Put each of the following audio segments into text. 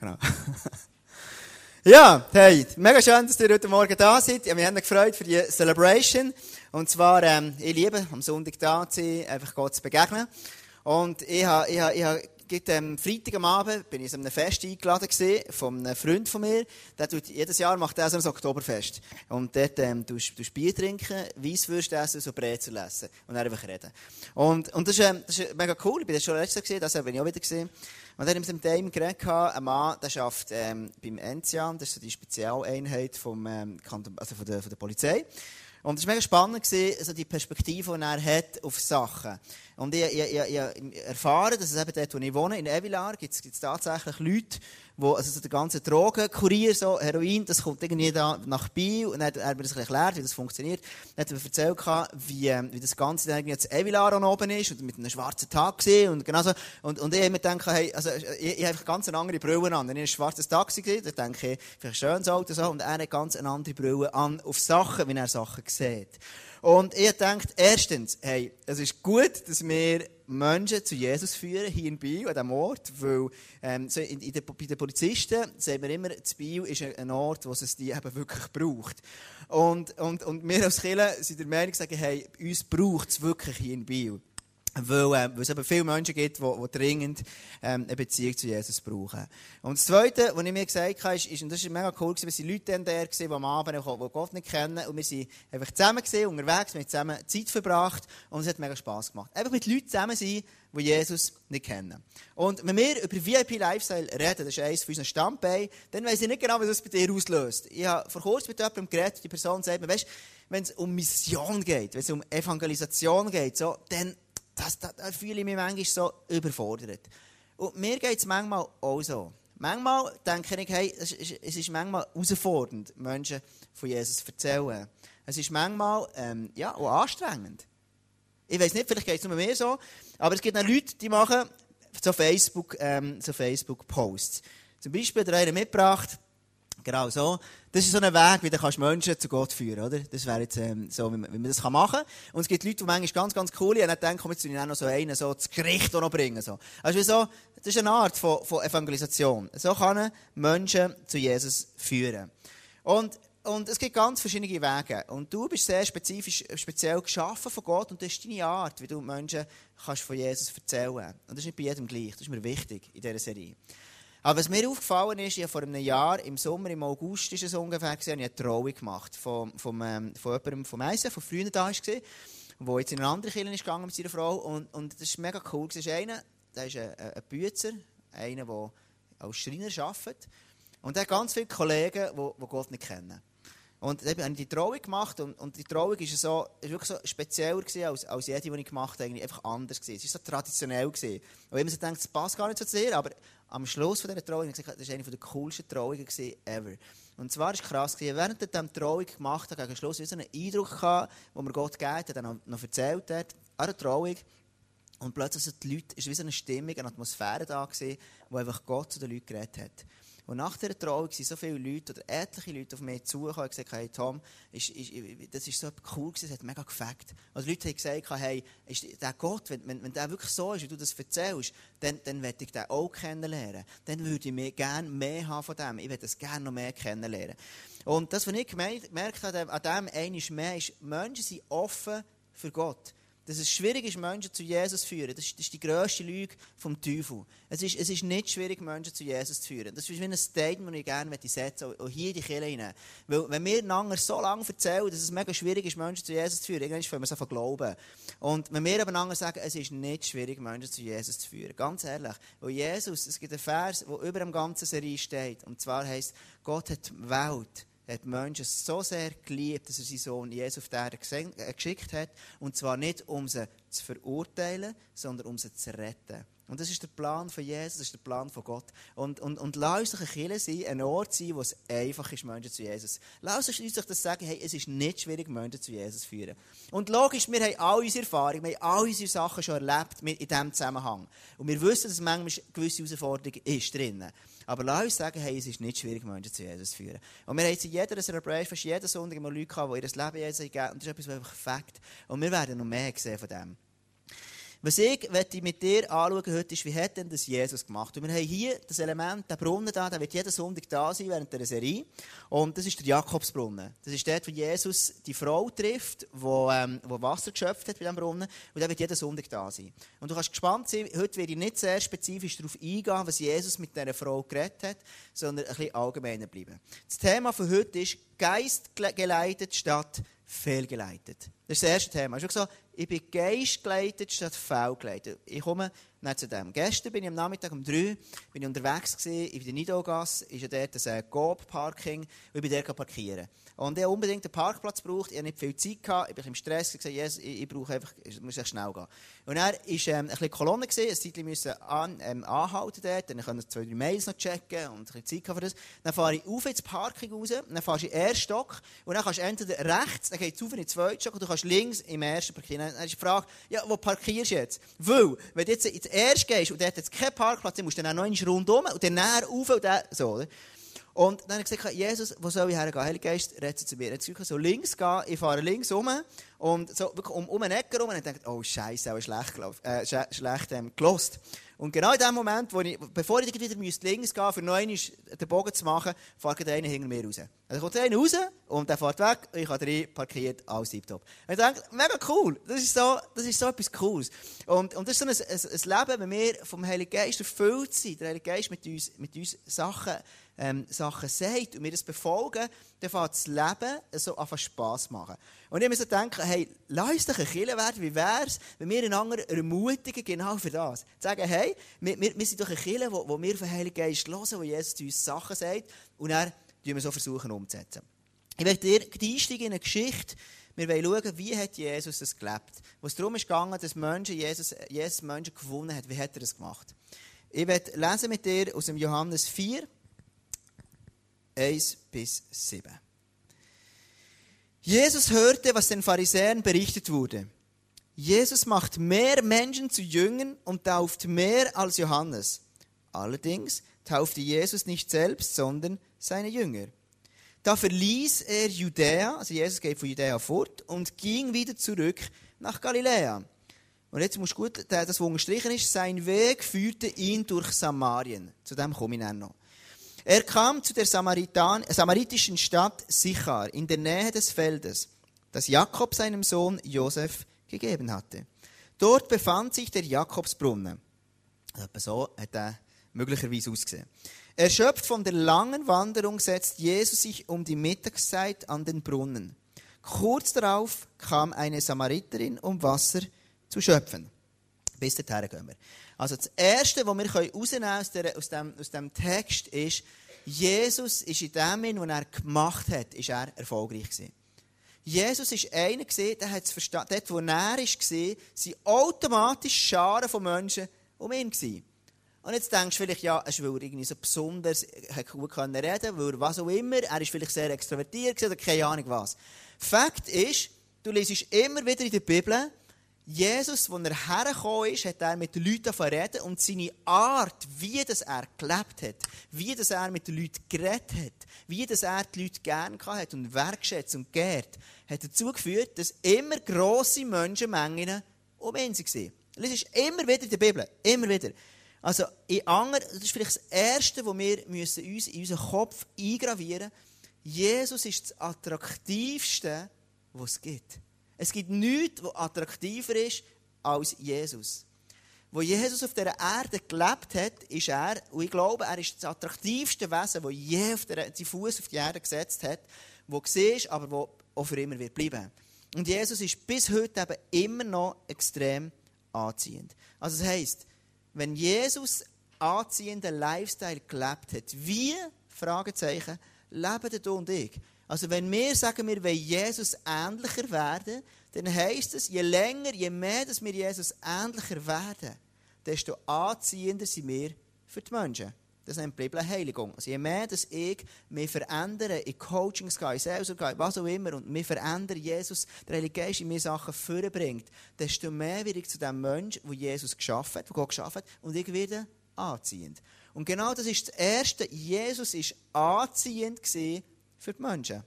Genau. ja, hey, mega schön, dass ihr heute Morgen da seid. Ja, wir haben uns gefreut für die Celebration. Und zwar, ähm, ich liebe, am Sonntag da zu sein, einfach Gott zu begegnen. Und ich habe, ich habe, ich habe Gibt, ähm, Freitag am Abend bin ich an einem Fest eingeladen gewesen, von einem Freund von mir. Der tut, jedes Jahr macht er so ein Oktoberfest. Und dort, ähm, tust, tust Bier trinken, Weisswürste essen, so Brezel essen. Und dann einfach reden. Und, und das ist, ähm, das ist mega cool. Ich bin das schon letztes Jahr gesehen, das bin ich auch wieder gesehen. Und dann haben wir mit dem geredet, ein Mann, der arbeitet, ähm, beim Enzian, das ist so die Spezialeinheit vom, ähm, also von der, von der Polizei. Und es war mega spannend, gewesen, also die Perspektive, die er hat auf Sachen. Und ich, ich, ich, ich erfahren, dass es eben dort, wo ich wohne, in Evilar, gibt es tatsächlich Leute, wo, also so der ganze Drogenkurier, so Heroin, das kommt irgendwie da nach Biel, und dann hat mir das erklärt, wie das funktioniert. Dann hat er mir erzählt, wie, wie das Ganze dann irgendwie jetzt Evilar oben ist, und mit einem schwarzen gesehen, und genau so. Und, und ich habe mir gedacht, hey, also, ich, ich habe ganz eine andere Brille an. Wenn ich ein schwarzes Taxi gesehen, dann denke ich, vielleicht schönes Auto, so, und er hat ganz eine andere Brille an, auf Sachen, wie er Sachen sieht. Und ich denkt, erstens, hey, es ist gut, dass wir Menschen zu Jesus führen, hier in Biel, an diesem Ort, weil ähm, so in, in der, bei den Polizisten sehen wir immer, das Biel ist ein Ort, wo es die eben wirklich braucht. Und, und, und wir als Kirche sind der Meinung, sagen, hey, uns braucht es wirklich hier in Biel. Weil, äh, weil es eben viele Menschen gibt, die, die dringend ähm, eine Beziehung zu Jesus brauchen. Und das Zweite, was ich mir gesagt habe, ist, ist und das war mega cool, wir waren Leute da, die am Abend die Gott nicht kennen. Und wir sind einfach zusammen gewesen, unterwegs, wir haben zusammen Zeit verbracht und es hat mega Spass gemacht. Einfach mit Leuten zusammen sein, die Jesus nicht kennen. Und wenn wir über VIP Lifestyle reden, das ist eines von unseren Stammbeinen, dann weiss ich nicht genau, was das bei dir auslöst. Ich habe vor kurzem mit jemandem geredet, die Person sagt mir, weißt, wenn es um Mission geht, wenn es um Evangelisation geht, so, dann das, das, da fühle ich mich manchmal so überfordert. Und mir geht es manchmal auch so. Manchmal denke ich, hey, es ist, es ist manchmal herausfordernd, Menschen von Jesus zu erzählen. Es ist manchmal ähm, ja, auch anstrengend. Ich weiß nicht, vielleicht geht es nur mir so, aber es gibt auch Leute, die machen so Facebook, ähm, so Facebook Posts. Zum Beispiel hat einer mitgebracht, Genau so. Das ist so ein Weg, wie du kannst Menschen zu Gott führen oder? Das wäre jetzt ähm, so, wie man, wie man das machen kann. Und es gibt Leute, die manchmal ganz, ganz cool sind und dann denken, komm, jetzt ich auch noch so einen so das Gericht noch bringen. So. Also so, das ist eine Art von, von Evangelisation. So kann man Menschen zu Jesus führen. Und und es gibt ganz verschiedene Wege. Und du bist sehr spezifisch, speziell geschaffen von Gott und das ist deine Art, wie du Menschen kannst von Jesus erzählen. Und das ist nicht bei jedem gleich. Das ist mir wichtig in dieser Serie. Aber was mir aufgefallen ist, ich habe vor einem Jahr, im Sommer, im August ist es ungefähr, gesehen, ich eine Trauung gemacht von, von, ähm, von jemandem vom Eisen, von früher da war, der jetzt in eine andere Kirche ist gegangen mit seiner Frau. Und, und das ist mega cool. Das ist einer, der ist ein, ein Bützer, einer, der als Schreiner arbeitet. Und er hat ganz viele Kollegen, die, die Gott nicht kennen. Und dann habe ich die Trauung gemacht und, und die Trauung war so, wirklich so spezieller als, als jede, die ich gemacht habe, einfach anders gewesen. Es war so traditionell gewesen. Und ich so denkt, das passt gar nicht so dir, aber am Schluss von dieser Trauung habe ich gesagt, das war eine der coolsten Trauungen ever. Und zwar war es krass, gewesen, während ich diese Trauung gemacht habe, gegen Schluss, so einen Eindruck gehabt, wo mir Gott gegeben hat, dann noch erzählt hat, an der Trauung, und plötzlich sind die Leute, ist wie so eine Stimmung, eine Atmosphäre da gewesen, wo einfach Gott zu den Leuten geredet hat. Und nach dieser Trauung sind so viele Leute oder etliche Leute auf mich zugekommen und gesagt, hey Tom, ist, ist, das ist so cool gewesen, es hat mega gefällt. Also Leute haben gesagt, hey, ist der Gott, wenn, wenn, wenn der wirklich so ist, wie du das erzählst, dann, dann möchte ich den auch kennenlernen. Dann würde ich mir gerne mehr haben von dem. Ich würde das gerne noch mehr kennenlernen. Und das, was ich gemerkt habe an dem einmal mehr, ist, Menschen sind offen für Gott dass es schwierig ist, Menschen zu Jesus zu führen. Das ist, das ist die grösste Lüge vom Teufel. Es ist, es ist nicht schwierig, Menschen zu Jesus zu führen. Das ist wie ein Statement, das ich gerne setzen möchte, auch hier in die Kirche rein. Weil, wenn wir einander so lange erzählen, dass es mega schwierig ist, Menschen zu Jesus zu führen, irgendwann können wir es einfach glauben. Und wenn wir aber sagen, es ist nicht schwierig, Menschen zu Jesus zu führen, ganz ehrlich, weil Jesus, es gibt einen Vers, der über dem ganzen Serie steht, und zwar heißt, Gott hat die Welt hat Menschen so sehr geliebt, dass er seinen Sohn Jesus auf die Erde äh, geschickt hat. Und zwar nicht, um sie zu verurteilen, sondern um sie zu retten. Und das ist der Plan von Jesus, das ist der Plan von Gott. Und, und, und lass uns ein Kirche sein, ein Ort sein, wo es einfach ist, Menschen zu Jesus. Lass uns uns das sagen, hey, es ist nicht schwierig, Menschen zu Jesus zu führen. Und logisch, wir haben all unsere Erfahrungen, wir haben all unsere Sachen schon erlebt in diesem Zusammenhang. Und wir wissen, dass manchmal eine gewisse Herausforderung ist drinnen. Aber lass uns sagen, hey, es ist nicht schwierig, Menschen zu Jesus zu führen. Und wir haben jetzt in jeder Celebration, fast jeden Sonntag immer Leute gehabt, die ihr Leben Jesus gegeben Und das ist etwas, was einfach Fakt. Und wir werden noch mehr sehen von dem. Was ich mit dir anschauen heute ist, wie hat denn das Jesus gemacht? Und wir haben hier das Element, der Brunnen da, der wird jeden Sonntag da sein während der Serie. Und das ist der Jakobsbrunnen. Das ist dort, wo Jesus die Frau trifft, die, ähm, wo Wasser geschöpft hat bei diesem Brunnen. Und der wird jeden Sonntag da sein. Und du kannst gespannt sein, heute werde ich nicht sehr spezifisch darauf eingehen, was Jesus mit dieser Frau geredet hat, sondern ein bisschen allgemeiner bleiben. Das Thema von heute ist geistgeleitet statt fehlgeleitet. Das ist das erste Thema. Ich habe gesagt, ich bin geistgeleitet statt fehlgeleitet. Ich komme nicht zu dem. Gestern bin ich am Nachmittag um drei bin ich unterwegs gewesen, in der Nidogasse, ist ja dort ein Coop-Parking, und ich bin dort parkieren. Und ich unbedingt einen Parkplatz gebraucht, ich hatte nicht viel Zeit, gehabt, ich war im Stress, gesagt, yes, ich, ich brauche einfach, ich muss echt schnell gehen. Und dann war ähm, ein bisschen Kolonne, ein Zeitchen müssen an, ähm, anhalten dort, dann ich zwei, drei Mails noch checken und ein bisschen Zeit für das. Dann fahre ich auf ins Parking raus, dann fahre ich in den ersten Stock und dann kannst du entweder rechts, dann geht es auf in den zweiten Stock und du kannst links im ersten parkieren. Dann ist die Frage, ja, wo parkierst du jetzt? Weil, wenn du jetzt ins erste gehst und dort jetzt keinen Parkplatz, dann musst du dann auch noch rundum und dann näher rauf und dann so, oder? Und dann habe ich gesagt, Jesus, wo soll ich hergehen? Heiliger Geist, rede zu mir. Jetzt so links gehen, ich fahre links um und so wirklich um, um eine Ecke rum und ich denke, oh Scheiße, auch schlecht, äh, schlecht ähm, gelost. Und genau in dem Moment, wo ich, bevor ich wieder links gehen für noch einmal den Bogen zu machen, fährt einer hinter mir raus. Also kommt einer raus und der fährt weg und ich habe drin parkiert, alles tiptop. Und ich denke, mega cool, das ist so, das ist so etwas Cooles. Und, und das ist so ein, Leben, wenn wir vom Heiligen Geist erfüllt sind, der Heilige Geist mit uns, mit Sachen ähm, Sachen sagt und wir das befolgen, dann fängt das Leben so einfach Spass machen. Und ich muss denken, hey, lass uns ein Killer werden. Wie wäre es, wenn wir einander ermutigen, genau für das? Zu sagen, hey, wir, wir, sind doch ein Killer, wo, wir von Heiligen Geist hören, wo Jesus uns Sachen sagt und dann wir so versuchen umzusetzen. Ich möchte dir einsteigen in eine Geschichte, wir wollen schauen, wie hat Jesus das gelebt. Wo es darum gegangen, dass Menschen Jesus, Jesus Menschen gewonnen hat. Wie hat er das gemacht? Ich werde lesen mit dir aus dem Johannes 4, 1 bis 7. Jesus hörte, was den Pharisäern berichtet wurde. Jesus macht mehr Menschen zu Jüngern und tauft mehr als Johannes. Allerdings taufte Jesus nicht selbst, sondern seine Jünger. Da verließ er Judäa, also Jesus geht von Judäa fort und ging wieder zurück nach Galiläa. Und jetzt muss gut, das, was unterstrichen ist, sein Weg führte ihn durch Samarien. Zu dem komme ich noch. Er kam zu der samaritischen Stadt Sichar in der Nähe des Feldes, das Jakob seinem Sohn Josef gegeben hatte. Dort befand sich der Jakobsbrunnen. So hat er möglicherweise ausgesehen. Erschöpft von der langen Wanderung setzt Jesus sich um die Mittagszeit an den Brunnen. Kurz darauf kam eine Samariterin, um Wasser zu schöpfen. Bis dahin gehen wir. Also das Erste, was wir herausnehmen aus, der, aus, dem, Text ist, Jesus ist in dem, was er gemacht hat, ist er erfolgreich gewesen. Jesus ist einer der hat es verstanden. Dort, wo er war, sind automatisch Scharen von Menschen um ihn gewesen. Und jetzt denkst du vielleicht, ja, er ist irgendwie so besonders, er gut reden weil was auch immer, er ist vielleicht sehr extrovertiert oder keine Ahnung was. Fakt ist, du liest immer wieder in der Bibel, Jesus, als er hergekommen ist, hat er mit den Leuten reden und seine Art, wie das er gelebt hat, wie das er mit den Leuten geredet hat, wie das er die Leute gerne hat und wertschätzt und geehrt, hat dazu geführt, dass immer grosse Menschenmengen um ihn waren. Das ist immer wieder in der Bibel. Immer wieder. Also, in anderen, das ist vielleicht das Erste, was wir müssen uns in unseren Kopf eingravieren müssen. Jesus ist das Attraktivste, was es gibt. Es gibt nichts, was attraktiver ist als Jesus. Wo Jesus auf dieser Erde gelebt hat, ist er, und ich glaube, er ist das attraktivste Wesen, das je auf der, die Fuß auf die Erde gesetzt hat, wo siehst, aber wo auch für immer wird bleiben. Und Jesus ist bis heute eben immer noch extrem anziehend. Also das heisst, wenn Jesus anziehenden Lifestyle gelebt hat, wie, Fragezeichen, leben du und ich? Also wenn wir sagen, wir wollen Jesus ähnlicher werden, dann heisst es, je länger, je mehr dass wir Jesus ähnlicher werden, desto anziehender sind wir für die Menschen. Das nennt die Bibel Heiligung. Also je mehr, dass ich mich verändere, in Coachings gehe, in Seelsorge gehe, was auch immer, und mich verändere, Jesus, der Heilige Geist in mir Sachen vorbringt, desto mehr werde ich zu dem Menschen, der Jesus geschaffen hat, der Gott geschaffen hat, und ich werde anziehend. Und genau das ist das Erste. Jesus war anziehend für die Menschen.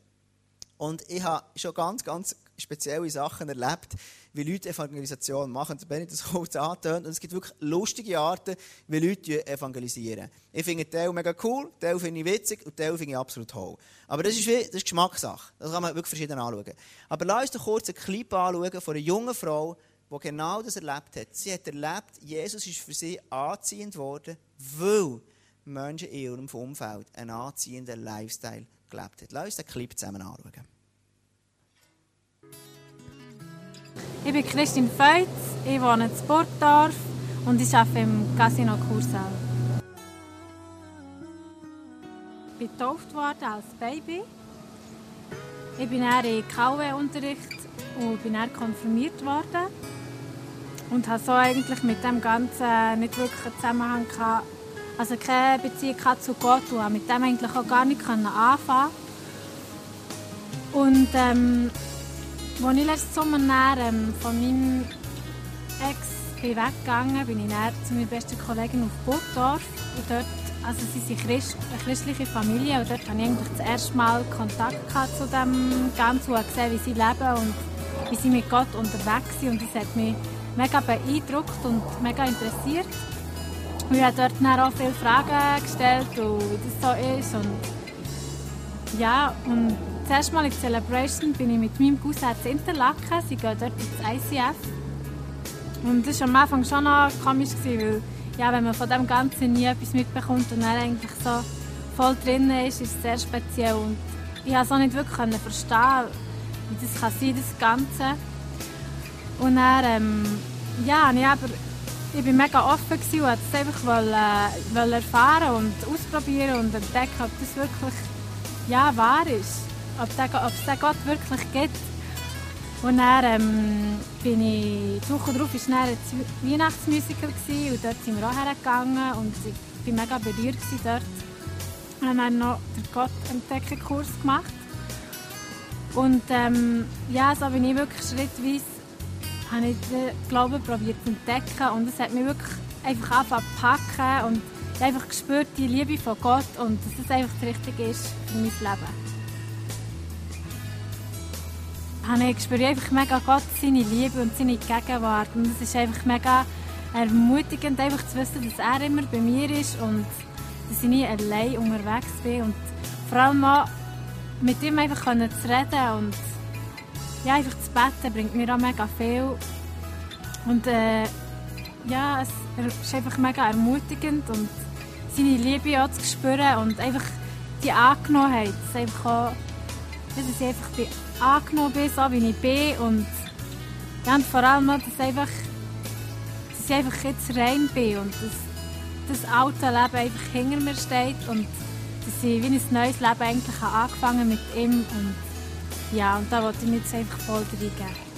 Und ich habe schon ganz, ganz spezielle Sachen erlebt, wie Leute Evangelisation machen. Da bin ich das kurz angetönt. Und es gibt wirklich lustige Arten, wie Leute evangelisieren. Ich finde Teil mega cool, Teil finde ich witzig und Teil finde ich absolut toll. Aber das ist, wie, das ist Geschmackssache. Das kann man wirklich verschieden anschauen. Aber lass uns doch kurz einen Clip anschauen von einer jungen Frau, die genau das erlebt hat. Sie hat erlebt, Jesus ist für sie anziehend worden, weil Menschen in ihrem Umfeld einen anziehenden Lifestyle gelebt haben. Lass uns den Clip zusammen anschauen. Ich bin Christine Feutz, ich wohne in Burgdorf und ich arbeite im Casino Kursaal. Ich bin getauft als Baby. Ich bin dann in KW-Unterricht und bin dann konfirmiert worden. Und habe so eigentlich mit dem Ganzen nicht wirklich einen Zusammenhang gehabt. Also keine Beziehung zu Gott und mit dem eigentlich auch gar nicht anfangen Und ähm, als ich letzten Sommer ähm, von meinem Ex bin weggegangen bin, bin ich dann zu meiner besten Kollegin auf Burgdorf. Und dort, also sie sind Christ, eine christliche Familie und dort hatte ich das erste Mal Kontakt zu dem Ganzen und gesehen, wie sie leben und wie sie mit Gott unterwegs sind. Und das hat mich mega beeindruckt und mega interessiert. Und ich habe dort auch viele Fragen gestellt wie das so ist. Und ja, und erste Mal in Celebration bin ich mit meinem Cousin zu Interlaken. Sie gehen dort ins ICF. Und das war am Anfang schon noch komisch, weil ja, wenn man von dem Ganzen nie etwas mitbekommt und dann eigentlich so voll drin ist, ist es sehr speziell. Und ich konnte es nicht wirklich verstehen, wie das kann sein das Ganze. Und dann, ähm, ja, ich, aber, ich war mega offen und wollte es einfach äh, erfahren und ausprobieren und entdecken, ob das wirklich ja, wahr ist ob es den Gott wirklich gibt. Und dann ähm, bin ich, die Woche darauf war ein Weihnachtsmusiker und dort sind wir auch hergegangen und ich war mega berührt dort. Und dann haben wir noch den Gott-Entdecken-Kurs gemacht. Und ähm, ja, so bin ich wirklich schrittweise habe ich den Glauben probiert zu entdecken und es hat mich wirklich einfach angefangen zu packen und ich habe einfach gespürt, die Liebe von Gott und dass es einfach das Richtige ist für mein Leben. Ich spüre einfach mega Gott, seine Liebe und seine Gegenwart. Und es ist einfach mega ermutigend, einfach zu wissen, dass er immer bei mir ist und dass ich nie allein unterwegs bin. Und vor allem auch mit ihm einfach zu reden und ja, einfach zu beten bringt mir auch mega viel. Und äh, ja, es ist einfach mega ermutigend und seine Liebe auch zu spüren und einfach die Angenommenheit, dass, einfach auch, dass ich einfach bin angenommen bin, so wie ich bin. Und, ja, vor allem, dass, einfach, dass ich einfach jetzt rein bin und dass das alte Leben einfach hinter mir steht und dass ich wie ein neues Leben eigentlich angefangen mit ihm und ja, und da wollte ich mir jetzt einfach voll reingeben.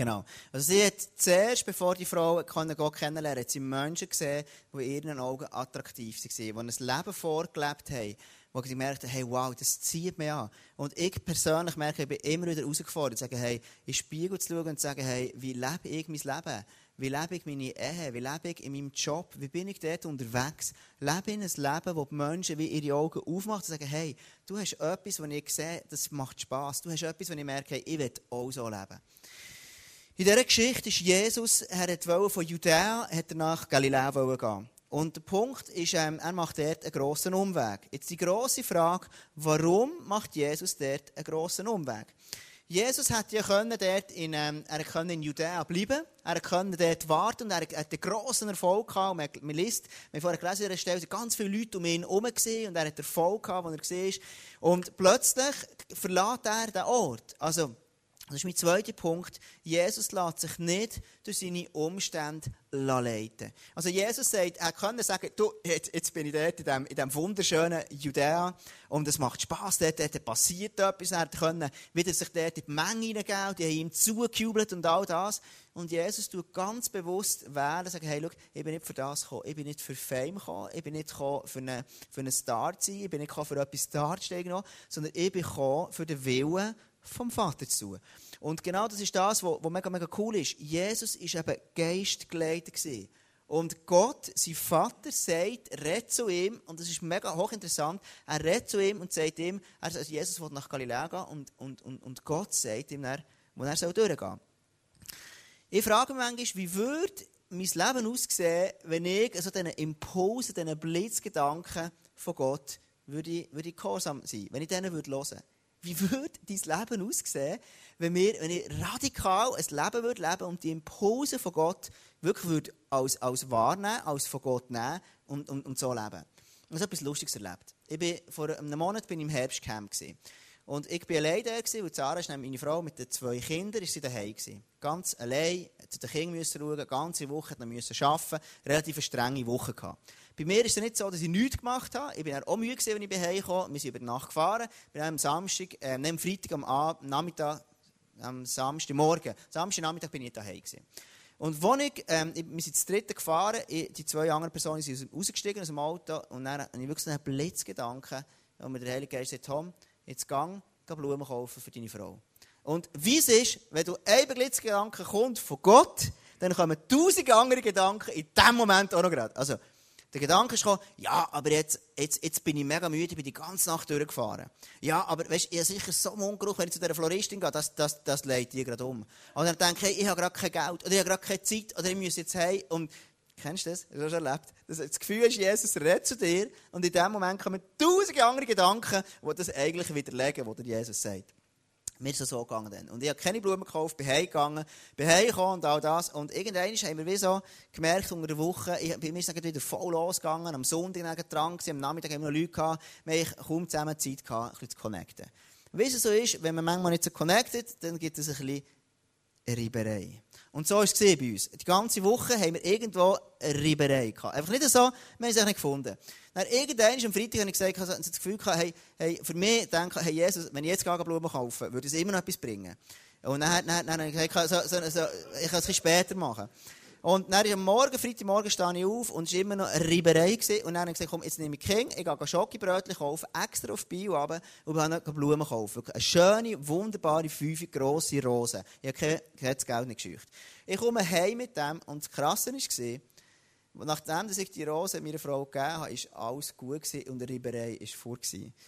Genau. Also sie hat zuerst, bevor die Frau Gott kennenlernen hat sie Menschen gesehen, die in ihren Augen attraktiv waren, die ein Leben vorgelebt haben, wo sie merkten, hey, wow, das zieht mich an. Und ich persönlich merke, ich bin immer wieder herausgefordert, zu sagen, hey, in den Spiegel zu schauen und zu sagen, hey, wie lebe ich mein Leben? Wie lebe ich meine Ehe? Wie lebe ich in meinem Job? Wie bin ich dort unterwegs? Lebe in ein Leben, wo die Menschen wie ihre Augen aufmachen und sagen, hey, du hast etwas, was ich sehe, das macht Spass. Du hast etwas, wo ich merke, hey, ich will auch so leben. In dieser Geschichte ist Jesus, er wollte von Judäa er nach Galiläa gehen. Und der Punkt ist, ähm, er macht dort einen grossen Umweg. Jetzt die grosse Frage, warum macht Jesus dort einen grossen Umweg? Jesus hätte ja können dort in, ähm, er konnte in Judäa bleiben, er konnte dort warten und er hat einen grossen Erfolg gehabt. Man, man liest, wir vorher gelesen, an Stelle, ganz viele Leute um ihn herum gesehen und er hat Erfolg gehabt, als er gesehen ist. Und plötzlich verlässt er den Ort. Also, das ist mein zweiter Punkt. Jesus lässt sich nicht durch seine Umstände leiten. Also Jesus sagt, er könnte sagen, du, jetzt, bin ich dort in diesem, wunderschönen Judäa und es macht Spass, dort, dort passiert etwas. Er konnte wieder sich dort in die Menge hineingeben, die haben ihm zugejubelt und all das. Und Jesus tut ganz bewusst wählen, sagt, hey, schau, ich bin nicht für das gekommen, ich bin nicht für Fame gekommen, ich bin nicht gekommen, für einen, für einen Star zu sein, ich bin nicht gekommen, für etwas darzustellen, sondern ich bin gekommen, für den Willen vom Vater zu. Und genau das ist das, was mega, mega cool ist. Jesus war eben geistgeleitet. Und Gott, sein Vater, sagt, redet zu ihm, und das ist mega hochinteressant, er redet zu ihm und sagt ihm, also Jesus will nach Galiläa gehen, und, und, und, und Gott sagt ihm dann, wo er soll durchgehen. Ich frage mich manchmal, wie würde mein Leben aussehen, wenn ich also diesen Impulsen, diesen Blitzgedanken von Gott würde würde gehorsam sein, wenn ich denen würde hören Wie würde dein Leben aussehen, wenn, wir, wenn ich radikal ein Leben würde leben und die Impulse von Gott wirklich würde als, als wahrnehmen, als von Gott nehmen und, und, und so leben? Ich habe etwas Lustiges erlebt. Ich bin, vor einem Monat bin ich im Herbstcamp. Gewesen. Und ich war allein da, und Sarah ist meine Frau mit den zwei Kindern, ist sie daheim gewesen. Ganz allein, zu den Kindern müssen schauen, ganze Woche müssen arbeiten, relativ strenge Woche gehabt. Bei mir ist es nicht so, dass ich nichts gemacht habe. Ich bin auch müde wenn ich heimgekommen Wir sind über Nacht gefahren. Wir haben am Samstag, äh, am Freitag am Abend, Nachmittag, am Samstagmorgen, Samstag Nachmittag bin ich daheim gewesen. Und als ich, ähm, wir sind zu dritten gefahren, die zwei anderen Personen sind rausgestiegen aus dem Auto und dann habe ich wirklich einen Blitzgedanken, wo mir der Heilige Geist sagt, Tom, jetzt gang, geh Blumen kaufen für deine Frau. Und wie es ist, wenn du ein Blitzgedanke kommt von Gott, dann kommen tausend andere Gedanken in dem Moment auch noch gerade. Also, der Gedanke ist gekommen, ja, aber jetzt, jetzt, jetzt bin ich mega müde, bin die ganze Nacht durchgefahren. Ja, aber weißt, ich habe sicher so einen Mundgeruch, wenn ich zu dieser Floristin gehe, das, das, das leitet die gerade um. Und dann denke ich, ich habe gerade kein Geld, oder ich habe gerade keine Zeit, oder ich muss jetzt heim. Und Kennst du das? Hast du erlebt? Das, Gefühl ist, Jesus redet zu dir und in dem Moment kommen tausende andere Gedanken, die das eigentlich widerlegen, was Jesus sagt. Mir ist es so gegangen dann. Und ich habe keine Blumen gekauft, bin heimgegangen, bin heimgekommen und all das. Und irgendwann haben wir wie so gemerkt, unter der Woche, ich, bei mir ist es wieder voll losgegangen, am Sonntag dran gewesen, am Nachmittag haben wir noch Leute gehabt, wir haben kaum zusammen Zeit gehabt, ein bisschen zu connecten. Wie es so ist, wenn man manchmal nicht so connected, dann gibt es ein bisschen Reiberei. Und so war es bei uns. Die ganze Woche haben wir irgendwo eine Reiberei gehabt. Einfach nicht so, wir haben es nicht gefunden. Dann irgendwann am Freitag habe ich gesagt, ich habe das Gefühl gehabt, hey, hey, für mich denke hey Jesus, wenn ich jetzt Blumen kaufe, würde es immer noch etwas bringen. Und dann, dann, dann habe ich gesagt, so, so, so, ich kann es ein später machen. Und dann am Morgen, Freitagmorgen, stehe ich auf und es war immer noch eine Reiberei. Und dann habe ich gesagt, komm, jetzt nehme ich King, ich gehe Schokibrötchen kaufen, extra auf Bio runter und gehe Blumen kaufen. Eine schöne, wunderbare, fünf grosse Rosen. Ich habe kein Geld nicht gescheucht. Ich komme heim mit dem und das Krasse war, Nachdem ich die Rose meiner Frau gegeben habe, war alles gut und die Reiberei war vor.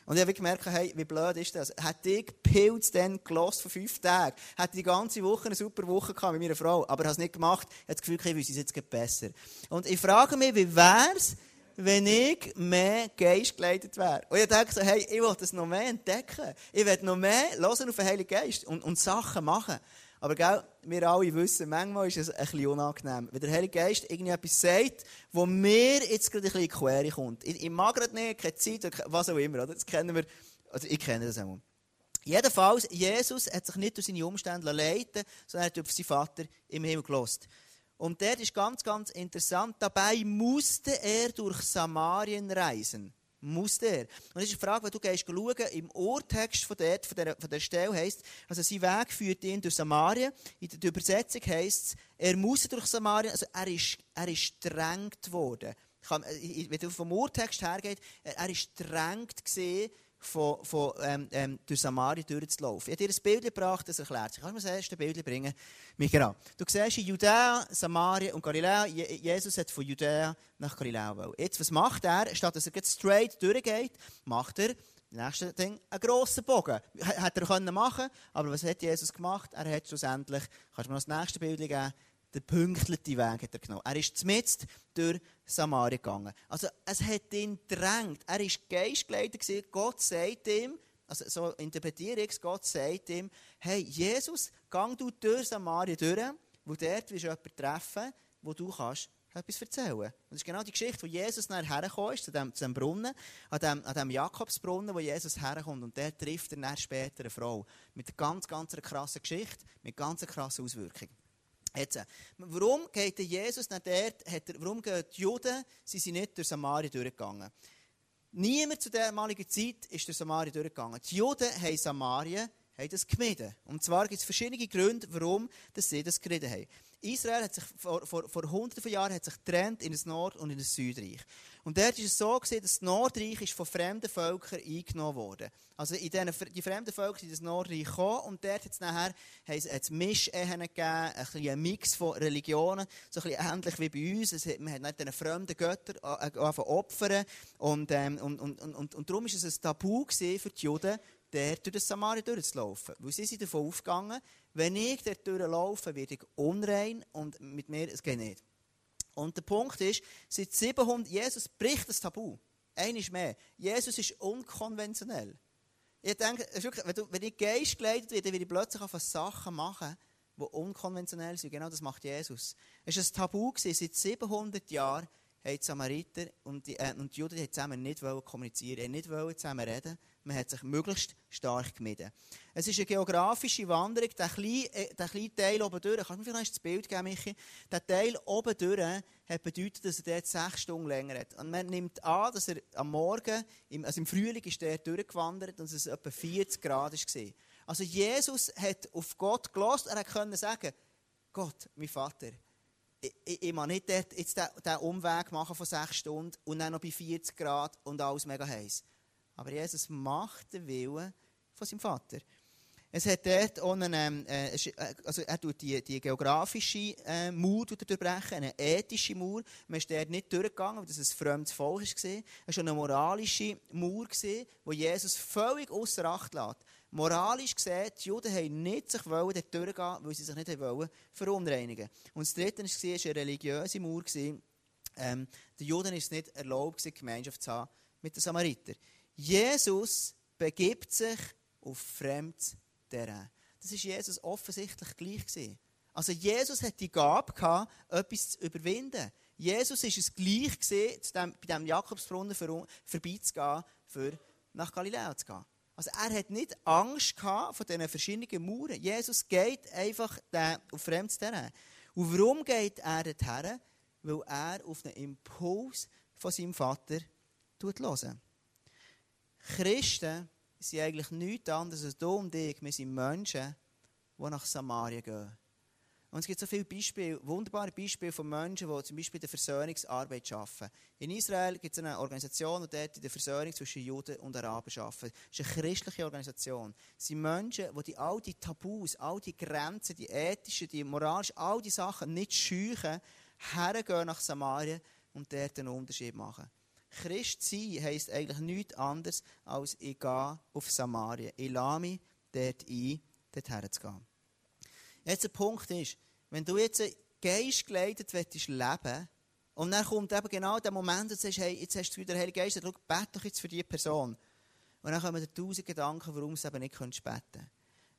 Und ich habe gemerkt, hey, wie blöd ist das? Hätte ich Pilz dann gelost vor fünf Tagen, hätte die ganze Woche eine super Woche gehabt mit meiner Frau, aber habe es nicht gemacht, ich habe das Gefühl, ich wüsste es jetzt besser. Und ich frage mich, wie wäre es, wenn ich mehr Geist geleitet wäre. Und ich denke so, hey, ich will das noch mehr entdecken. Ich will noch mehr hören auf den Heiligen Geist und, und Sachen machen. Aber gell, wir alle wissen, manchmal ist es ein bisschen unangenehm. Wenn der Heilige Geist irgendetwas sagt, wo mir jetzt gerade ein bisschen in die Quere kommt. Ich, ich mag gerade nicht, keine Zeit, was auch immer. Oder? Das kennen wir, also ich kenne das auch. Jedenfalls, Jesus hat sich nicht durch seine Umstände leiten sondern er hat auf seinen Vater im Himmel gelost. Und dort ist ganz, ganz interessant, dabei musste er durch Samarien reisen muss er. Und das ist die Frage, wenn du gehst schauen, im Urtext von, dort, von, der, von der Stelle heisst, also sein Weg führt ihn durch Samarien. In der Übersetzung heisst es, er muss durch Samarien, also er ist, er ist drängt worden. Kann, wenn du vom Urtext hergeht, er ist drängt gesehen von, von, ähm, ähm, durch Samaria durchzulaufen. Ich habe dir ein Bild gebracht, das erklärt sich. Kannst du mir das erste Bild bringen? Genau. Du siehst in Judäa, Samaria und Galiläa, Jesus hat von Judäa nach Galiläa wollen. Jetzt, was macht er? Statt dass er straight durchgeht, macht er nächste Ding, einen grossen Bogen. Hätte er können machen aber was hat Jesus gemacht? Er hat schlussendlich, kannst du mir das nächste Bild geben, den pünktlichen Weg hat er genommen. Er ist zumindest durch Samaria gegangen. Also, es hat ihn gedrängt. Er war geistgeleitet. Gott sagt ihm, also so interpretiere ich es, Gott sagt ihm, hey, Jesus, gang du durch Samaria durch, wo dort wirst du jemanden treffen, wo du kannst etwas erzählen. Und das ist genau die Geschichte, wo Jesus nachher hergekommen ist, zu dem, zu dem Brunnen, an dem, an dem Jakobsbrunnen, wo Jesus herkommt. Und der trifft er dann später eine Frau. Mit einer ganz, ganz krassen Geschichte, mit ganz krassen Auswirkungen. Jetzt, warum geht Jesus nicht dort, hat er, warum gehen die Juden, sie sind nicht durch Samaria durchgegangen? Niemand zu der damaligen Zeit ist durch Samaria durchgegangen. Die Juden haben Samaria haben das gemieden. Und zwar gibt es verschiedene Gründe, warum sie das gemieden haben. Israel hat sich vor, vor, vor hunderten von Jahren hat sich getrennt in das Nord- und in das Südreich. Und dort ist es so gewesen, dass das Nordreich ist von fremden Völkern eingenommen wurde. Also in den, die fremden Völker sind in das Nordreich gekommen und dort hat es nachher hat es Mischehen gegeben, ein, ein Mix von Religionen, so ein bisschen ähnlich wie bei uns. Es hat, man hat nicht den fremden Götter angefangen opfern und, ähm, und, und, und, und, und darum war es ein Tabu für die Juden, der durch das Samaria durchzulaufen. Weil sie sind davon aufgegangen, wenn ich dort durchlaufe, werde ich unrein und mit mir, es geht nicht. Und der Punkt ist, seit 700, Jesus bricht das Tabu. Eines mehr. Jesus ist unkonventionell. Ich denke, wenn, du, wenn ich Geist geleitet werde, dann werde ich plötzlich auf Sachen machen, die unkonventionell sind. Genau das macht Jesus. Es war ein Tabu, gewesen. seit 700 Jahren haben die Samariter und die, äh, und die Juden die zusammen nicht kommunizieren, nicht zusammen reden man hat sich möglichst stark gemieden. Es ist eine geografische Wanderung. Der kleine, äh, der kleine Teil oben durch, kannst du mir vielleicht das Bild geben, Michi? Der Teil oben durch hat bedeutet, dass er dort sechs Stunden länger hat. Und man nimmt an, dass er am Morgen, im, also im Frühling ist er durchgewandert und es etwa 40 Grad war. Also Jesus hat auf Gott gelost. Er konnte sagen, Gott, mein Vater, ich, ich, muss nicht dort jetzt den, den Umweg machen von sechs Stunden und dann noch bei 40 Grad und alles mega heiß. Aber Jesus macht den Willen von seinem Vater. Es hat dort einen, ähm, äh, äh, also er tut die, die geografische äh, Mauer durchbrechen, eine ethische Mauer. Man ist dort nicht durchgegangen, weil das ein fremdes Volk war. Es war eine moralische Mauer, die Jesus völlig außer Acht lässt. Moralisch gesehen, die Juden haben nicht sich wollen dort durchgehen, weil sie sich nicht wollen verunreinigen. Und das Dritte war, war eine religiöse Mauer. Ähm, den Juden ist es nicht erlaubt, Gemeinschaft zu haben mit den Samaritern. Jesus begibt sich auf fremdes Terrain. Das ist Jesus offensichtlich gleich gewesen. Also Jesus hat die Gabe gehabt, etwas zu überwinden. Jesus ist es gleich gewesen, dem, bei diesem Jakobsbrunnen vorbeizugehen, für nach Galiläa zu gehen. Also er hat nicht Angst gehabt vor diesen verschiedenen Mauern. Jesus geht einfach auf fremdes Terrain. Und warum geht er dorthin? Weil er auf einen Impuls von seinem Vater hört. Christen sind eigentlich nichts anderes als du und ich. Wir sind Menschen, die nach Samaria gehen. Und es gibt so viele Beispiele, wunderbare Beispiele von Menschen, die zum Beispiel in der Versöhnungsarbeit arbeiten. In Israel gibt es eine Organisation, die dort in der Versöhnung zwischen Juden und Araben arbeitet. Es ist eine christliche Organisation. Es sind Menschen, die, die all die Tabus, all die Grenzen, die ethischen, die moralischen, all die Sachen nicht scheuchen, hergehen nach Samaria und dort einen Unterschied machen. Christ sein heisst eigentlich nichts anderes, als ich gehe auf Samaria. Ich lade mich dort ein, dort herzugehen. Jetzt der Punkt ist, wenn du jetzt Geist geleitet leben willst, und dann kommt eben genau der Moment, wo du sagst, hey, jetzt hast du wieder Heilige Geist, dann bete doch jetzt für diese Person. Und dann kommen dir tausend Gedanken, warum du eben nicht beten kannst.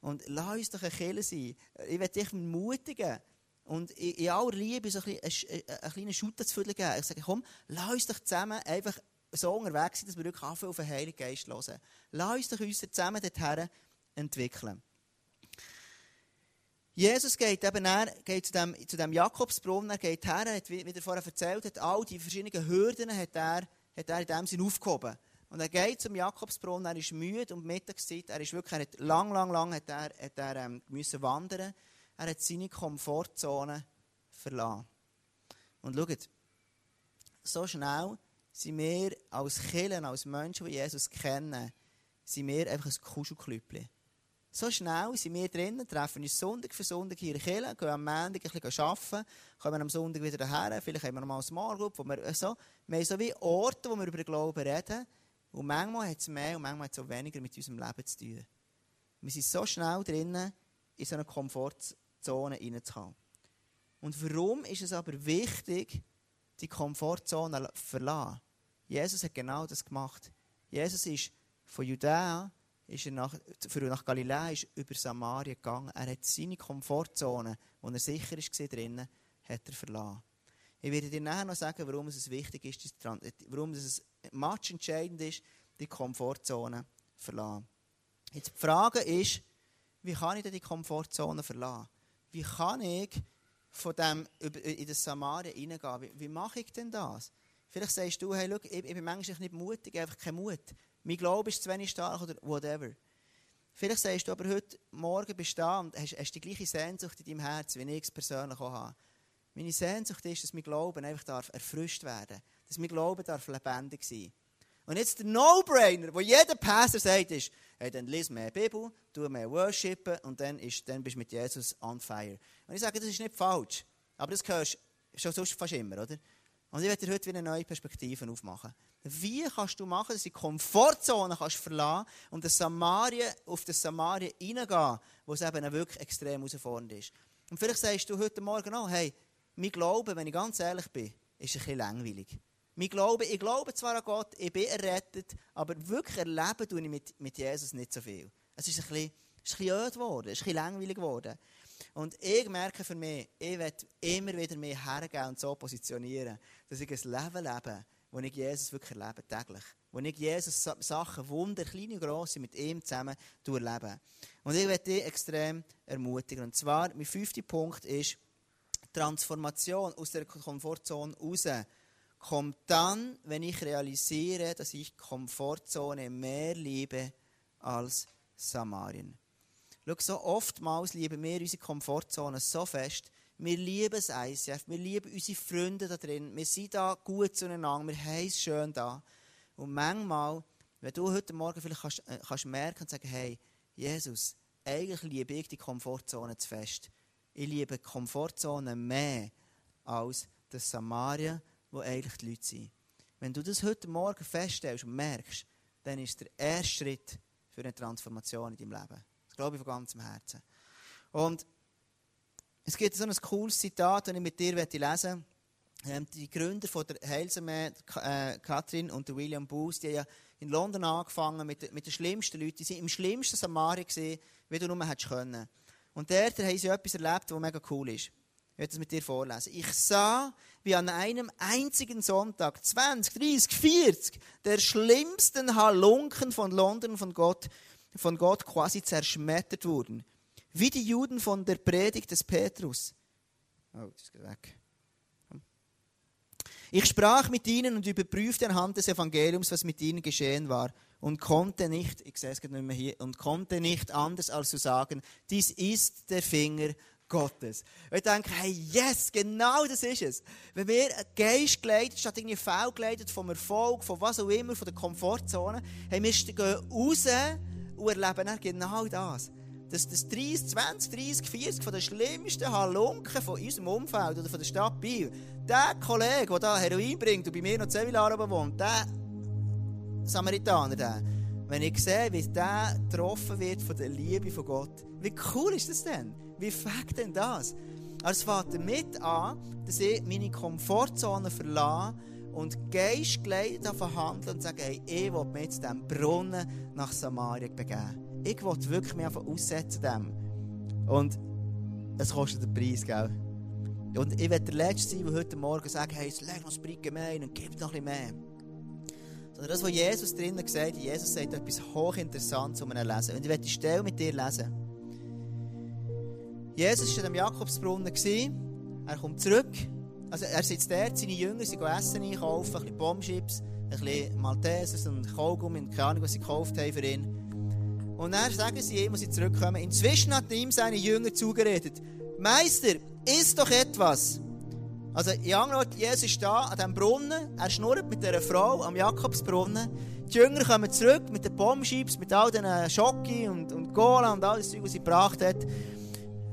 Und lass uns doch ein Killer sein. Ich will dich ermutigen, und in aller Liebe so ein, bisschen, einen kleinen Shooter zu geben. Ich sage, komm, lass uns doch zusammen einfach so unterwegs sein, dass wir wirklich auf den Heiligen Geist hören. Lass uns doch uns zusammen dorthin entwickeln. Jesus geht eben her, geht zu dem, zu dem Jakobsbrunnen, er geht her, hat, wie er vorher erzählt hat, all die verschiedenen Hürden hat er, hat er in dem Sinn aufgehoben. Und er geht zum Jakobsbrunnen, er ist müde und Mittagszeit, er ist wirklich, er hat lang, lang, lang hat er, hat er, ähm, müssen wandern er hat seine Komfortzone verlassen. Und schaut, so schnell sind wir als Killen, als Menschen, die Jesus kennen, sind wir einfach ein Kuschelklüppchen. So schnell sind wir drinnen, treffen uns Sonntag für Sonntag hier in Kirche, gehen am Montag ein bisschen arbeiten, kommen am Sonntag wieder daher, vielleicht haben wir noch mal ein Group, wo wir so, wir haben so wie Orte, wo wir über den Glauben reden, und manchmal hat es mehr und manchmal hat es auch weniger mit unserem Leben zu tun. Wir sind so schnell drinnen, in so Komfortzone. Komfortzone reinzukommen. Und warum ist es aber wichtig, die Komfortzone zu verlassen? Jesus hat genau das gemacht. Jesus ist von Judäa ist er nach, für nach Galiläa ist über Samaria gegangen. Er hat seine Komfortzone, wo er sicher war drinnen, hat er verlassen. Ich werde dir nachher noch sagen, warum es wichtig ist, warum es match entscheidend ist, die Komfortzone zu verlassen. Jetzt die Frage ist, wie kann ich denn die Komfortzone verlassen? wie kann ich von dem in das Samaria reingehen? Wie, wie, mache ich denn das? Vielleicht sagst du, hey, schau, ich, ich bin manchmal nicht mutig, einfach kein Mut. Mein Glaube ist zu wenig stark oder whatever. Vielleicht sagst du aber heute Morgen bist da und hast, hast die gleiche Sehnsucht in deinem Herzen, wie ich es persönlich auch habe. Meine Sehnsucht ist, dass mein Glauben einfach darf erfrischt werden Dass mein Glauben darf lebendig sein Und jetzt der No-Brainer, wo jeder Pastor sagt, ist, hey, dann lies mehr Bibel, tu mehr Worshipen und dann, ist, dann bist du mit Jesus on fire. Und ich sage, das ist nicht falsch. Aber das hörst du schon sonst fast immer, oder? Und ich werde dir heute wieder neue Perspektive aufmachen. Wie kannst du machen, dass du die Komfortzone kannst verlassen und Samarien, auf das Samarien reingehen, wo es eben wirklich extrem herausfordernd ist. Und vielleicht sagst du heute Morgen auch, hey, mein Glaube, wenn ich ganz ehrlich bin, ist ein bisschen langweilig. Mein Glaube, ich glaube zwar an Gott, ich bin errettet, aber wirklich erleben tue ich mit, mit Jesus nicht so viel. Es ist ein bisschen, ist ein bisschen öd geworden, ist ein bisschen langweilig geworden. Und ich merke für mich, ich werde immer wieder mehr hergeben und so positionieren, dass ich ein Leben lebe, wo ich Jesus wirklich erlebe, täglich. Wo ich Jesus Sachen, Wunder, kleine und grosse, mit ihm zusammen erlebe. Und ich werde dich extrem ermutigen. Und zwar, mein fünfter Punkt ist, Transformation aus der Komfortzone raus kommt dann, wenn ich realisiere, dass ich Komfortzone mehr liebe als Samarien. Schau, so oftmals lieben wir unsere Komfortzone so fest. Wir lieben das ICF, wir lieben unsere Freunde da drin, wir sind da gut zueinander, wir haben es schön da. Und manchmal, wenn du heute Morgen vielleicht kannst, äh, kannst merken und sagen, hey, Jesus, eigentlich liebe ich die Komfortzone zu fest. Ich liebe die Komfortzone mehr als das Samaria, wo eigentlich die Leute sind. Wenn du das heute Morgen feststellst und merkst, dann ist der erste Schritt für eine Transformation in deinem Leben. Das glaube ich von ganzem Herzen. Und es gibt so ein cooles Zitat, das ich mit dir lesen möchte. Ähm, die Gründer von der Heilsarmee, äh, Katrin und William Booth, die haben ja in London angefangen mit, mit den schlimmsten Leuten. Die waren im schlimmsten gewesen, wie du nur hättest können. Und dort haben sie etwas erlebt, was mega cool ist. Ich werde es mit dir vorlesen. Ich sah, wie an einem einzigen Sonntag 20, 30, 40 der schlimmsten Halunken von London von Gott von Gott quasi zerschmettert wurden. Wie die Juden von der Predigt des Petrus. Oh, das geht weg. Ich sprach mit ihnen und überprüfte anhand des Evangeliums, was mit ihnen geschehen war, und konnte nicht, ich sehe es nicht mehr hier, und konnte nicht anders als zu sagen, dies ist der Finger Gottes. Und ich denke, hey, yes, genau das ist es. Wenn wir Geist geleitet, statt irgendwie faul geleitet vom Erfolg, von was auch immer, von der Komfortzone, hey, wir gehen raus und erleben genau das. Dass das 30, 20, 30, 40 von den schlimmsten Halunken von unserem Umfeld oder von der Stadt Biel, der Kollege, der da Heroin bringt und bei mir noch Zevilar wohnt, der Samaritaner, der, wenn ich sehe, wie der getroffen wird von der Liebe von Gott, wie cool ist das denn? Wie fängt denn das? Also es fängt damit an, dass ich meine Komfortzone verlasse und geistgeleitet davon handeln und sagen, hey, ich will mich jetzt diesem Brunnen nach Samaria begeben. Ich will wirklich mich einfach aussetzen dem. Und es kostet den Preis, gell? Und ich werde der Letzte sein, der heute Morgen sagt, hey, leg noch das Brot gemein und gib noch ein bisschen mehr. Sondern das, was Jesus drinnen gesagt hat, Jesus sagt etwas hochinteressantes um ihn lesen. Und ich werde die Stelle mit dir lesen. Jesus war dem Jakobsbrunnen. Er kommt zurück also er sitzt dort, seine Jünger, sie essen einkaufen, ein bisschen Bombschips, ein bisschen Maltesers und Kaugummi und keine Ahnung, was sie gekauft haben für ihn. Und dann sagen sie ihm, als sie zurückkommen, inzwischen hat ihm seine Jünger zugeredet, Meister, isst doch etwas. Also, in anderen Jesus ist da an diesem Brunnen, er schnurrt mit dieser Frau am Jakobsbrunnen. Die Jünger kommen zurück mit den Bombschips, mit all den Schocki und, und Cola und all das Zeug, was sie gebracht hat.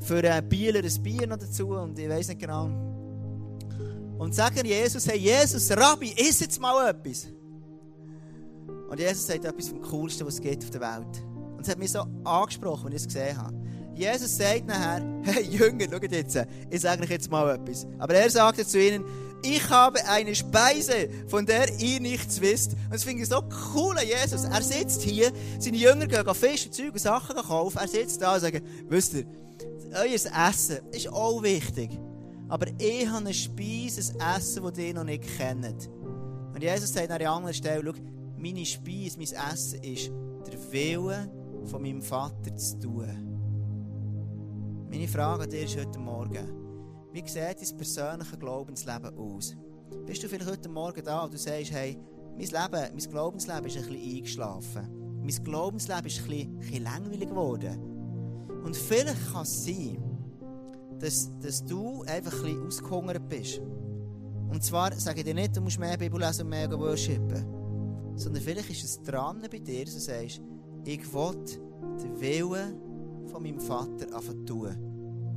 Für ein Bieler ein Bier noch dazu und ich weiß nicht genau und sagen Jesus, hey Jesus, Rabbi, iss jetzt mal etwas. Und Jesus sagt etwas vom Coolsten, was es gibt auf der Welt. Und es hat mich so angesprochen, als ich es gesehen habe. Jesus sagt nachher, hey Jünger, schaut jetzt, ich sage euch jetzt mal etwas. Aber er sagte zu ihnen, ich habe eine Speise, von der ihr nichts wisst. Und das finde ich so cool an Jesus. Er sitzt hier, seine Jünger gehen Fische, Zeug und Sachen kaufen. Er sitzt da und sagt, wisst ihr, euer Essen ist auch wichtig. Aber ich habe eine Speise, ein Essen, das ihr noch nicht kennt. Und Jesus sagt an einer anderen Stelle, schau, meine Speise, mein Essen ist, der Wille von meinem Vater zu tun. Meine Frage an dir ist heute Morgen, wie sieht dein persönliches Glaubensleben aus? Bist du vielleicht heute Morgen da und du sagst, hey, mein Leben, mein Glaubensleben ist ein bisschen eingeschlafen. mein Glaubensleben ist ein bisschen, ein bisschen langweilig geworden. Und vielleicht kann es sein, dass, dass du einfach ein bisschen ausgehungert bist. Und zwar sage ich dir nicht, du musst mehr Bibel lesen und mehr worshipen. Sondern vielleicht ist es dran bei dir, dass du sagst, ich will den Willen von meinem Vater anfangen tun.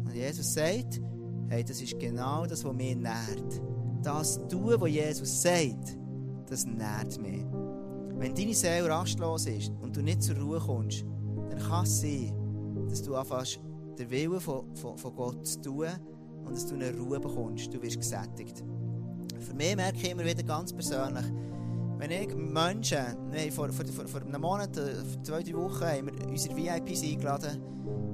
Und Jesus sagt, hey, das ist genau das, was mich nährt. Das tun, was Jesus sagt, das nährt mich. Wenn deine Seele rastlos ist und du nicht zur Ruhe kommst, dann kann es sein, dass du anfängst, den Willen von, von, von Gott zu tun und dass du eine Ruhe bekommst. Du wirst gesättigt. Für mich merke ich immer wieder ganz persönlich, wenn ich Menschen, nee, vor, vor, vor, vor einem Monat, äh, vor zwei, drei Wochen, haben wir unsere VIPs eingeladen,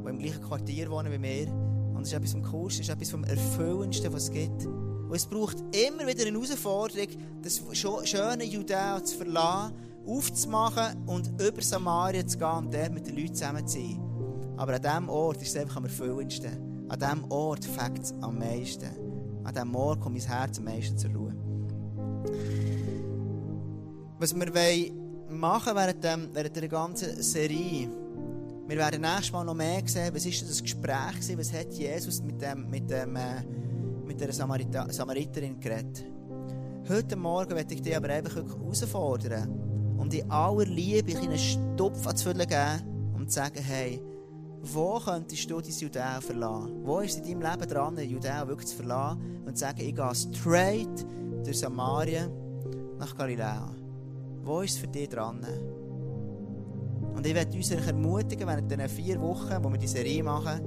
die im gleichen Quartier wohnen wie mir. Und es ist etwas vom Coolsten, es ist etwas vom Erfüllendsten, was es gibt. Und es braucht immer wieder eine Herausforderung, das schöne Judäa zu verlassen, aufzumachen und über Samaria zu gehen und dort mit den Leuten zusammen zu sein. Aber an diesem Ort ist es einfach am erfüllendsten. An diesem Ort fängt es am meisten. An diesem Ort kommt mein Herz am meisten zur Ruhe. Was wir machen während, dem, während der ganzen Serie, wir werden nächstes Mal noch mehr sehen, was ist das Gespräch gewesen, was hat Jesus mit, dem, mit, dem, äh, mit der Samarita Samariterin geredet. Heute Morgen werde ich dich aber einfach herausfordern und in aller Liebe einen Stopf zu geben und zu sagen, hey, wo könntest du dein Judäa verlassen? Wo ist in deinem Leben dran, Judäa wirklich zu verlassen und zu sagen, ich gehe straight durch Samaria nach Galiläa? Wo ist es für dich dran? Und ich werde uns ermutigen, während diesen vier Wochen, wo wir die Serie machen,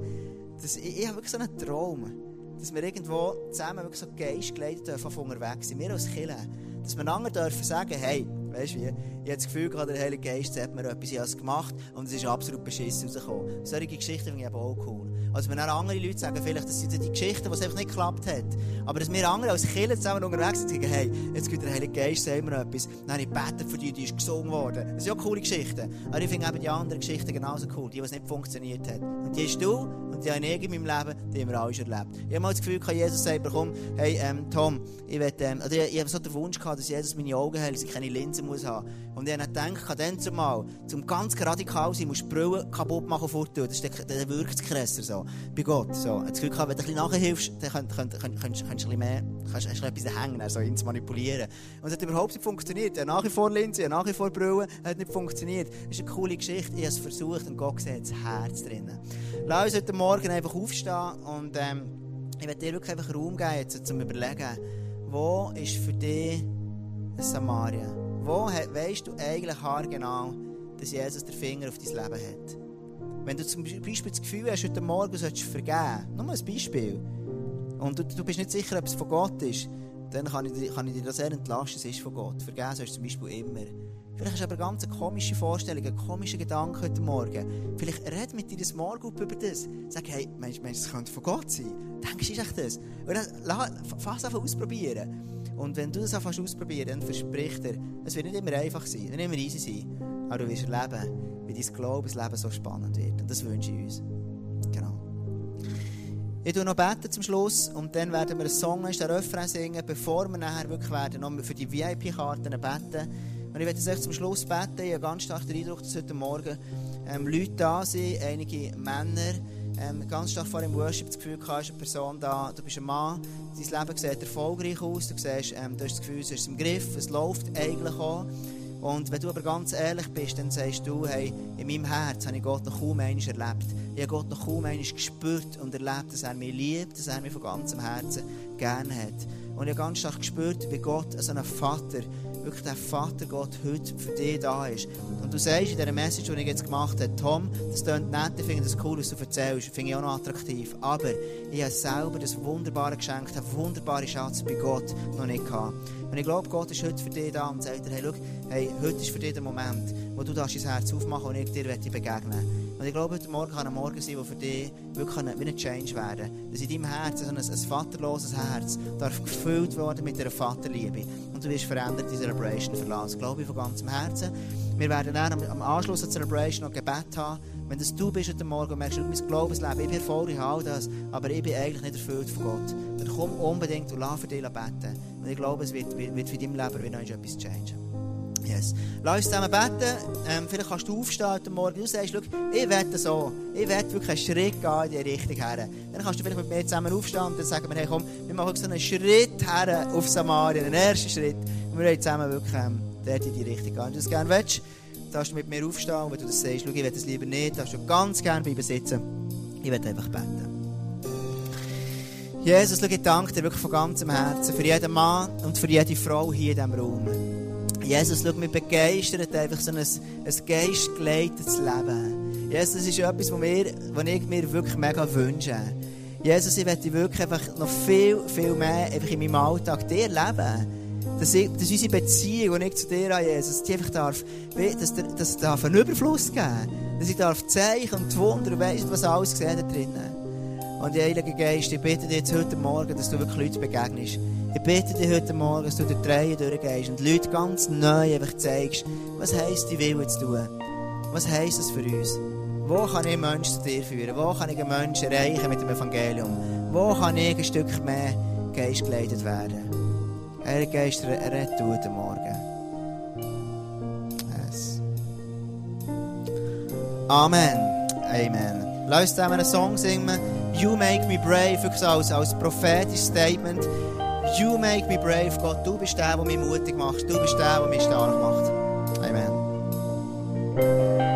dass ich, ich habe wirklich so einen Traum, dass wir irgendwo zusammen wirklich so geistgeleitet dürfen unterwegs sind. Wir als Kirche. Dass wir einander dürfen sagen, hey, weißt du wie, ich habe das Gefühl, gerade der Heilige Geist hat mir etwas, ich habe gemacht und es ist absolut beschissen rausgekommen. Solche Geschichten finde ich aber auch cool. Also wenn auch andere Leute sagen, vielleicht, das sind die Geschichten, es einfach nicht geklappt hat. Aber dass wir andere als Kinder zusammen unterwegs sind, sagen, hey, jetzt gibt der Heilige Geist, sagen wir etwas. Dann habe ich gebetet für die, die ist gesungen worden. Das sind ja coole Geschichten. Aber ich finde eben die anderen Geschichten genauso cool, die, was nicht funktioniert hat. Und die hast du und die habe ich in meinem Leben, die haben wir alle schon erlebt. Ich habe mal das Gefühl, dass Jesus sagt, komm, hey, ähm, Tom, ich, will, ähm, oder ich, ich habe so den Wunsch gehabt, dass Jesus meine Augen hält, dass ich keine Linsen muss haben. Und ich habe gedacht, dann zumal, zum ganz radikal sein, musst du die Brille kaputt machen und Das ist, dann, dann wirkt es krasser so. Bei Gott. So. Das Gefühl gehabt, wenn du ein bisschen nachhilfst, dann könnt, könnt, könnt, kannst, du ein bisschen mehr, kannst, du etwas hängen, also ihn zu manipulieren. Und es hat überhaupt nicht funktioniert. Er nach wie vor Linse, nach wie vor Brille, hat nicht funktioniert. Das ist eine coole Geschichte. Ich habe es versucht und Gott sieht das Herz drinnen. Lass uns heute Morgen einfach aufstehen und, ähm, ich werde dir wirklich einfach Raum geben, jetzt, zum überlegen, wo ist für dich Samaria? Wo weißt du eigentlich haargenau, dass Jesus den Finger auf dein Leben hat? Wenn du zum Beispiel das Gefühl hast, heute Morgen du solltest vergeben, nur mal ein Beispiel, und du, du bist nicht sicher, ob es von Gott ist, dann kann ich, kann ich dir das sehr entlasten, es ist von Gott. Vergeben sollst du zum Beispiel immer. Vielleicht hast du aber ganz komische Vorstellung, einen komischen Gedanken heute Morgen. Vielleicht red mit deiner Small Group über das. Sag, hey, meinst du, das könnte von Gott sein? Denkst du, echt das? Und dann fass einfach ausprobieren. Und wenn du das einfach ausprobieren, dann verspricht er, es wird nicht immer einfach sein, nicht immer easy sein, aber du wirst erleben, wie dein Glaubensleben so spannend wird. Und das wünsche ich uns. Genau. Ich tue noch beten zum Schluss und dann werden wir einen Song, den Refrain singen, bevor wir nachher wirklich werden, noch für die VIP-Karten beten. Und ich werde jetzt zum Schluss beten. Ich habe ganz stark den Eindruck, dass heute Morgen ähm, Leute da sind, einige Männer, ähm, ganz stark vor dem Worship das Gefühl gehabt, eine Person da, du bist ein Mann, dein Leben sieht erfolgreich aus, du, siehst, ähm, du hast das Gefühl, es ist im Griff, es läuft eigentlich auch. Und wenn du aber ganz ehrlich bist, dann sagst du, hey, in meinem Herz habe ich Gott noch kaum einmal erlebt. Ich habe Gott noch kaum einmal gespürt und erlebt, dass er mich liebt, dass er mich von ganzem Herzen gerne hat. Und ich habe ganz stark gespürt, wie Gott, so ein Vater, wirklich der Vater Gott heute für dich da ist. Und du sagst in dieser Message, die ich jetzt gemacht habe, Tom, das klingt nett, ich finde das cool, was du erzählst, finde ich auch noch attraktiv. Aber ich habe selber das wunderbare Geschenk, den wunderbaren Schatz bei Gott noch nicht gehabt. Und ich glaube, Gott ist heute für dich da und sagt dir, hey, schau, hey, heute ist für dich der Moment, wo du dein Herz aufmachen und ich dir begegnen Und ich glaube, heute Morgen kann ein Morgen sein, der für dich wirklich wie ein Change werden kann. Dass in deinem Herzen so ein, ein vaterloses Herz darf gefüllt werden mit einer Vaterliebe. Und du wirst verändert die Celebration verlassen. Glaube ich von ganzem Herzen. Wir werden dann am, Anschluss der Celebration noch Gebet haben. Wenn das du bist heute Morgen und merkst, mein Glaubensleben, ich bin erfolgreich, all das, aber ich bin eigentlich nicht erfüllt von Gott, dann komm unbedingt und lass für dich beten. Und ich glaube, es wird, wird für dein Leben wieder etwas changen. Yes. Lass uns zusammen beten. Ähm, vielleicht kannst du aufstehen heute Morgen. Du sagst, ich werde so. Ich werde wirklich einen Schritt gehen in die Richtung her. Dann kannst du vielleicht mit mir zusammen aufstehen und dann sagen wir, hey, komm, wir machen so einen Schritt her auf Samaria, einen ersten Schritt. Und wir wollen zusammen wirklich ähm, dort in die Richtung gehen. Wenn du das gerne willst, darfst du mit mir aufstehen. Und wenn du das sagst, ich will das lieber nicht, darfst du ganz gerne bleiben sitzen. Ich werde einfach beten. Jesus, ich danke dir wirklich von ganzem Herzen für jeden Mann und für jede Frau hier in diesem Raum. Jesus, schau, mich begeistert einfach so ein, ein geistgeleitetes Leben. Jesus, das ist etwas, was, wir, was ich mir wirklich mega wünsche. Jesus, ich möchte wirklich einfach noch viel, viel mehr einfach in meinem Alltag dir leben. Dass, ich, dass unsere Beziehung, die ich zu dir habe, Jesus, die einfach darf, dass, dass es darf einen Überfluss geben Dass ich darf Zeichen und Wunder und weiss, was alles gesehen da drinnen. Und Heilige Geist, ich bitte dich jetzt heute Morgen, dass du wirklich Leute begegnest. Ich bitte dich heute Morgen, dass du durch die Reihe durchgehst und Leute ganz neu einfach zeigst, was heisst, die Wille zu tun. Was heisst es für uns? Wo kann ich Menschen zu dir führen? Wo kann ich einen Menschen erreichen mit dem Evangelium? Wo kann ich ein Stück mehr Geist geleitet werden? Heilige Geist, du heute Morgen. Yes. Amen. Amen. Lass uns zusammen einen Song singen. You make me brave, wirklich als, als prophetisches Statement. You make me brave, Gott. Du bist der, der mich mutig macht. Du bist der, der mich stark macht. Amen.